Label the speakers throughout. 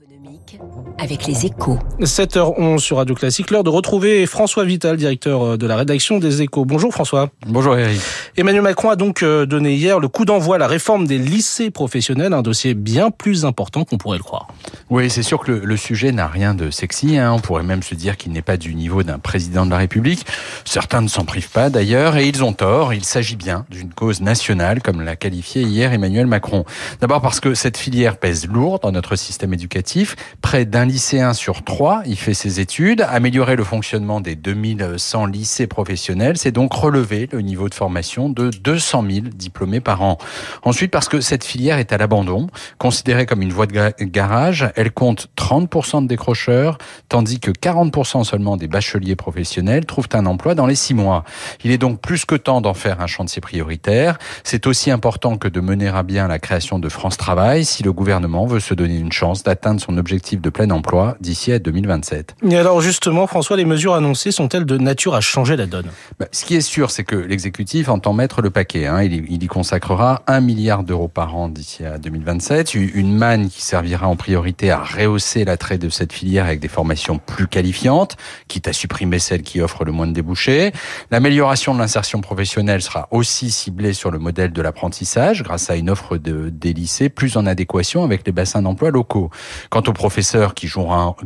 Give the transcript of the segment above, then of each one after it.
Speaker 1: économique avec les échos.
Speaker 2: 7h11 sur Radio Classique, l'heure de retrouver François Vital, directeur de la rédaction des échos. Bonjour François.
Speaker 3: Bonjour Eric.
Speaker 2: Emmanuel Macron a donc euh, donné hier le coup d'envoi à la réforme des lycées professionnels, un dossier bien plus important qu'on pourrait le croire.
Speaker 3: Oui, c'est sûr que le, sujet n'a rien de sexy. Hein. On pourrait même se dire qu'il n'est pas du niveau d'un président de la République. Certains ne s'en privent pas d'ailleurs, et ils ont tort. Il s'agit bien d'une cause nationale, comme l'a qualifié hier Emmanuel Macron. D'abord parce que cette filière pèse lourd dans notre système éducatif. Près d'un lycéen sur trois y fait ses études. Améliorer le fonctionnement des 2100 lycées professionnels, c'est donc relever le niveau de formation de 200 000 diplômés par an. Ensuite, parce que cette filière est à l'abandon, considérée comme une voie de garage, elle compte 30% de décrocheurs, tandis que 40% seulement des bacheliers professionnels trouvent un emploi dans les six mois. Il est donc plus que temps d'en faire un chantier prioritaire. C'est aussi important que de mener à bien la création de France Travail si le gouvernement veut se donner une chance d'atteindre son objectif de plein emploi d'ici à 2027.
Speaker 2: Et alors justement, François, les mesures annoncées sont-elles de nature à changer la donne?
Speaker 3: Bah, Ce qui est sûr, c'est que l'exécutif entend mettre le paquet. Hein. Il, y consacrera un milliard d'euros par an d'ici à 2027. Une manne qui servira en priorité à rehausser l'attrait de cette filière avec des formations plus qualifiantes, quitte à supprimer celles qui offrent le moins de débouchés. L'amélioration de l'insertion professionnelle sera aussi ciblée sur le modèle de l'apprentissage grâce à une offre de, des lycées plus en adéquation avec les bassins d'emploi locaux. Quant aux professeurs qui joueront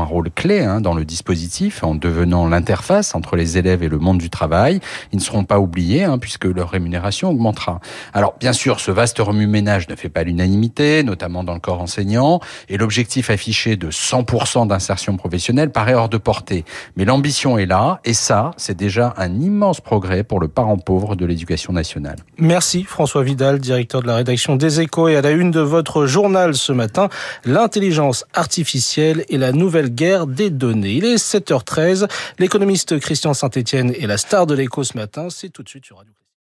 Speaker 3: un, rôle clé hein, dans le dispositif en devenant l'interface entre les élèves et le monde du travail, ils ne seront pas oubliés hein, puisque leur rémunération augmentera. Alors bien sûr, ce vaste remue-ménage ne fait pas l'unanimité, notamment dans le corps enseignant, et l'objectif affiché de 100% d'insertion professionnelle paraît hors de portée. Mais l'ambition est là, et ça, c'est déjà un immense progrès pour le parent pauvre de l'éducation nationale.
Speaker 2: Merci François Vidal, directeur de la rédaction des Échos, et à la une de votre journal ce matin, l'intelligence artificielle et la nouvelle guerre des données. Il est 7h13, l'économiste Christian Saint-Etienne est la star de l'écho ce matin, c'est tout de suite sur Radio